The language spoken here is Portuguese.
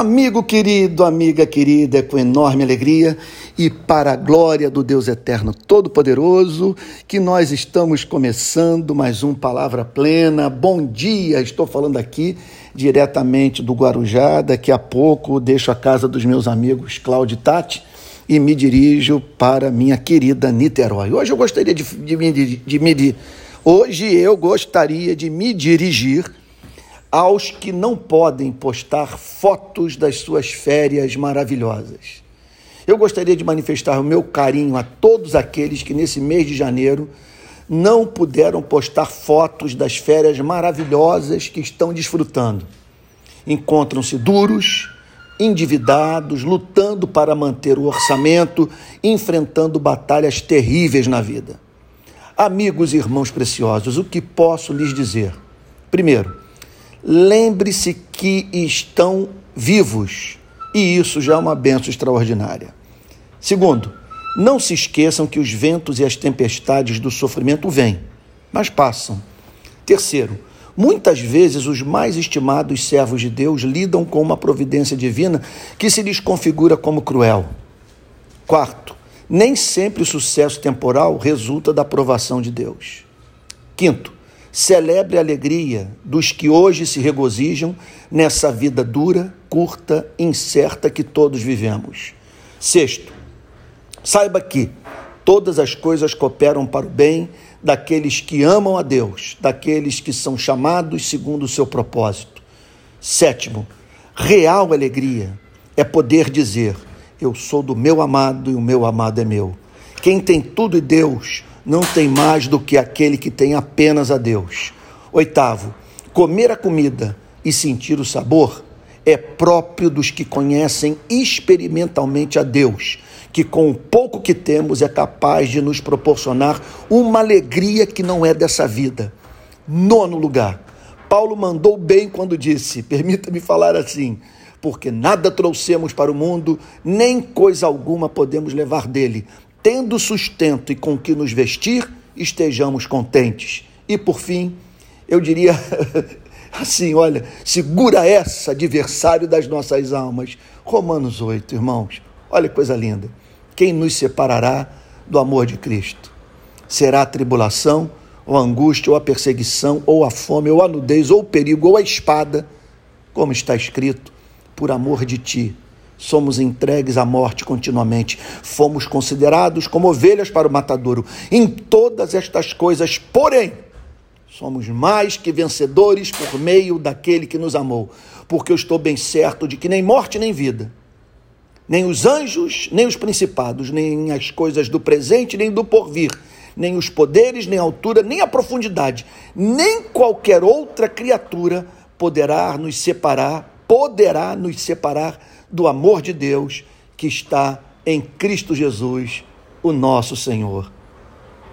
Amigo querido, amiga querida, é com enorme alegria e para a glória do Deus Eterno Todo-Poderoso que nós estamos começando mais um Palavra Plena. Bom dia, estou falando aqui diretamente do Guarujá. Daqui a pouco deixo a casa dos meus amigos Cláudio e Tati e me dirijo para minha querida Niterói. Hoje eu gostaria de, de, de, de me. Hoje eu gostaria de me dirigir aos que não podem postar fotos das suas férias maravilhosas. Eu gostaria de manifestar o meu carinho a todos aqueles que nesse mês de janeiro não puderam postar fotos das férias maravilhosas que estão desfrutando. Encontram-se duros, endividados, lutando para manter o orçamento, enfrentando batalhas terríveis na vida. Amigos e irmãos preciosos, o que posso lhes dizer? Primeiro, lembre-se que estão vivos e isso já é uma benção extraordinária. Segundo, não se esqueçam que os ventos e as tempestades do sofrimento vêm, mas passam. Terceiro, muitas vezes os mais estimados servos de Deus lidam com uma providência divina que se lhes configura como cruel. Quarto, nem sempre o sucesso temporal resulta da aprovação de Deus. Quinto, Celebre a alegria dos que hoje se regozijam nessa vida dura, curta, incerta que todos vivemos. Sexto, saiba que todas as coisas cooperam para o bem daqueles que amam a Deus, daqueles que são chamados segundo o seu propósito. Sétimo, real alegria é poder dizer: Eu sou do meu amado e o meu amado é meu. Quem tem tudo e Deus não tem mais do que aquele que tem apenas a Deus. Oitavo, comer a comida e sentir o sabor é próprio dos que conhecem experimentalmente a Deus, que com o pouco que temos é capaz de nos proporcionar uma alegria que não é dessa vida. Nono lugar, Paulo mandou bem quando disse: permita-me falar assim, porque nada trouxemos para o mundo, nem coisa alguma podemos levar dele, tendo sustento e com que nos vestir, estejamos contentes. E por fim, eu diria assim: olha, segura essa, adversário das nossas almas. Romanos 8, irmãos, olha que coisa linda. Quem nos separará do amor de Cristo? Será a tribulação, ou a angústia, ou a perseguição, ou a fome, ou a nudez, ou o perigo, ou a espada, como está escrito, por amor de ti somos entregues à morte continuamente. Fomos considerados como ovelhas para o matadouro. Em todas estas coisas, porém, somos mais que vencedores por meio daquele que nos amou. Porque eu estou bem certo de que nem morte nem vida, nem os anjos, nem os principados, nem as coisas do presente, nem do porvir, nem os poderes, nem a altura, nem a profundidade, nem qualquer outra criatura poderá nos separar, poderá nos separar do amor de Deus que está em Cristo Jesus, o nosso Senhor.